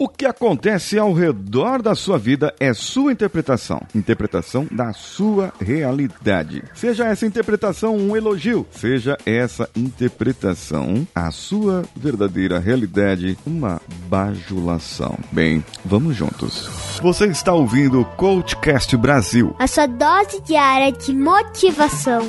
O que acontece ao redor da sua vida é sua interpretação, interpretação da sua realidade. Seja essa interpretação um elogio, seja essa interpretação a sua verdadeira realidade uma bajulação. Bem, vamos juntos. Você está ouvindo o Coachcast Brasil. A sua dose diária de motivação.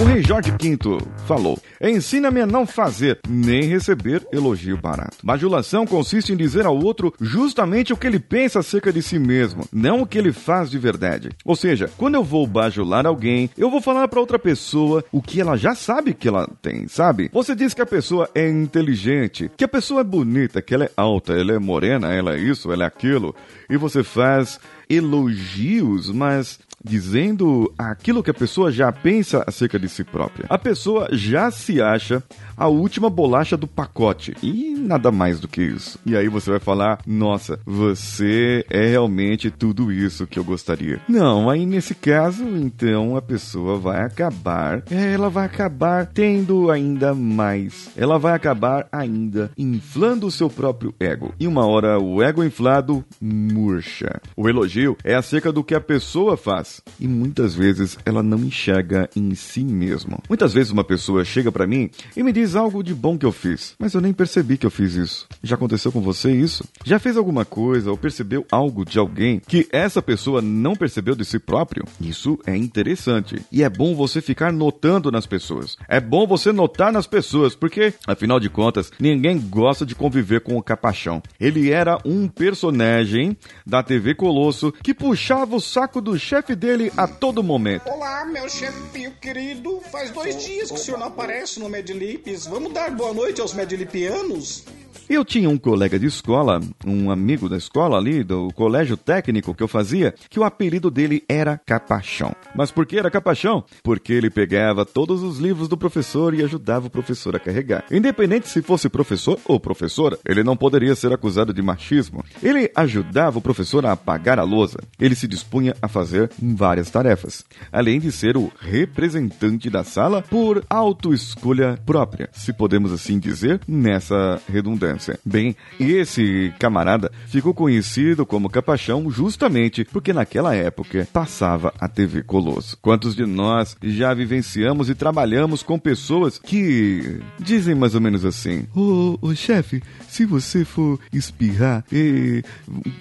O rei Jorge V falou: Ensina-me a não fazer nem receber elogio barato. Bajulação consiste em dizer ao outro justamente o que ele pensa acerca de si mesmo, não o que ele faz de verdade. Ou seja, quando eu vou bajular alguém, eu vou falar para outra pessoa o que ela já sabe que ela tem, sabe? Você diz que a pessoa é inteligente, que a pessoa é bonita, que ela é alta, ela é morena, ela é isso, ela é aquilo, e você faz elogios, mas dizendo aquilo que a pessoa já pensa acerca de si própria. A pessoa já se acha a última bolacha do pacote e nada mais do que isso. E aí você vai falar: "Nossa, você é realmente tudo isso que eu gostaria". Não, aí nesse caso, então a pessoa vai acabar, ela vai acabar tendo ainda mais. Ela vai acabar ainda inflando o seu próprio ego. E uma hora o ego inflado murcha. O elogio é acerca do que a pessoa faz e muitas vezes ela não enxerga em si mesmo. Muitas vezes uma pessoa chega para mim e me diz algo de bom que eu fiz, mas eu nem percebi que eu fiz isso. Já aconteceu com você isso? Já fez alguma coisa ou percebeu algo de alguém que essa pessoa não percebeu de si próprio? Isso é interessante e é bom você ficar notando nas pessoas. É bom você notar nas pessoas porque, afinal de contas, ninguém gosta de conviver com o capachão. Ele era um personagem da TV Colosso que puxava o saco do chefe dele a todo momento. Olá, meu chefinho querido. Faz dois dias que o senhor não aparece no Medlips. Vamos dar boa noite aos Medlipianos? Eu tinha um colega de escola, um amigo da escola ali, do colégio técnico que eu fazia, que o apelido dele era Capachão. Mas por que era Capachão? Porque ele pegava todos os livros do professor e ajudava o professor a carregar. Independente se fosse professor ou professora, ele não poderia ser acusado de machismo. Ele ajudava o professor a apagar a lousa. Ele se dispunha a fazer várias tarefas, além de ser o representante da sala por autoescolha própria, se podemos assim dizer, nessa redundância. Bem, esse camarada ficou conhecido como Capachão justamente porque naquela época passava a TV Colosso. Quantos de nós já vivenciamos e trabalhamos com pessoas que dizem mais ou menos assim: Ô, ô chefe, se você for espirrar, eh,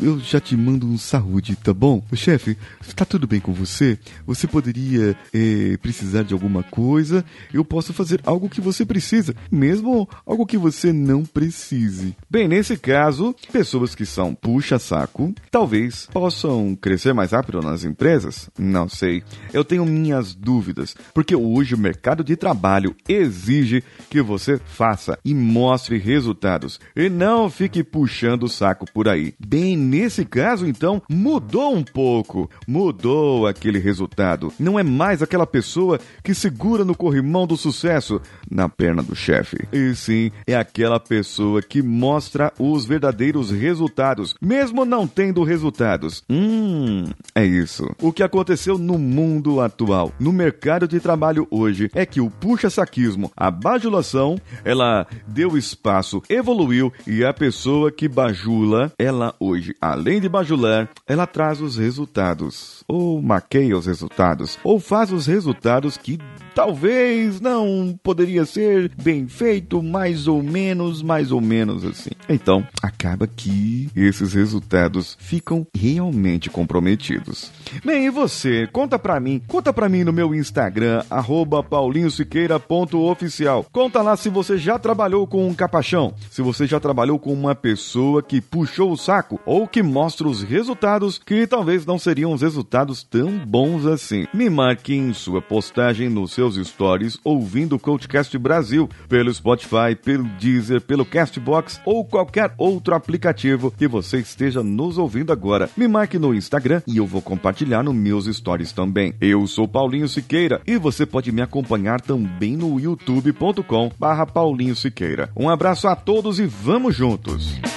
eu já te mando um saúde, tá bom? Chefe, tá tudo bem com você? Você poderia eh, precisar de alguma coisa? Eu posso fazer algo que você precisa, mesmo algo que você não precise. Bem, nesse caso, pessoas que são puxa-saco talvez possam crescer mais rápido nas empresas? Não sei. Eu tenho minhas dúvidas, porque hoje o mercado de trabalho exige que você faça e mostre resultados e não fique puxando o saco por aí. Bem, nesse caso, então, mudou um pouco. Mudou aquele resultado. Não é mais aquela pessoa que segura no corrimão do sucesso na perna do chefe. E sim, é aquela pessoa que mostra os verdadeiros resultados, mesmo não tendo resultados. Hum, é isso. O que aconteceu no mundo atual, no mercado de trabalho hoje, é que o puxa-saquismo, a bajulação, ela deu espaço, evoluiu e a pessoa que bajula, ela hoje, além de bajular, ela traz os resultados, ou maqueia os resultados, ou faz os resultados que talvez não poderia ser bem feito, mais ou menos, mais ou menos assim. Então, acaba que esses resultados ficam realmente comprometidos. Bem, e você? Conta pra mim, conta pra mim no meu Instagram, paulinhosiqueira.oficial. Conta lá se você já trabalhou com um capachão, se você já trabalhou com uma pessoa que puxou o saco ou que mostra os resultados que talvez não seriam os resultados tão bons assim. Me marque em sua postagem no seu meus stories ouvindo o Coachcast Brasil pelo Spotify, pelo Deezer, pelo Castbox ou qualquer outro aplicativo que você esteja nos ouvindo agora. Me marque no Instagram e eu vou compartilhar nos meus stories também. Eu sou Paulinho Siqueira e você pode me acompanhar também no youtube.com barra Paulinho Siqueira. Um abraço a todos e vamos juntos!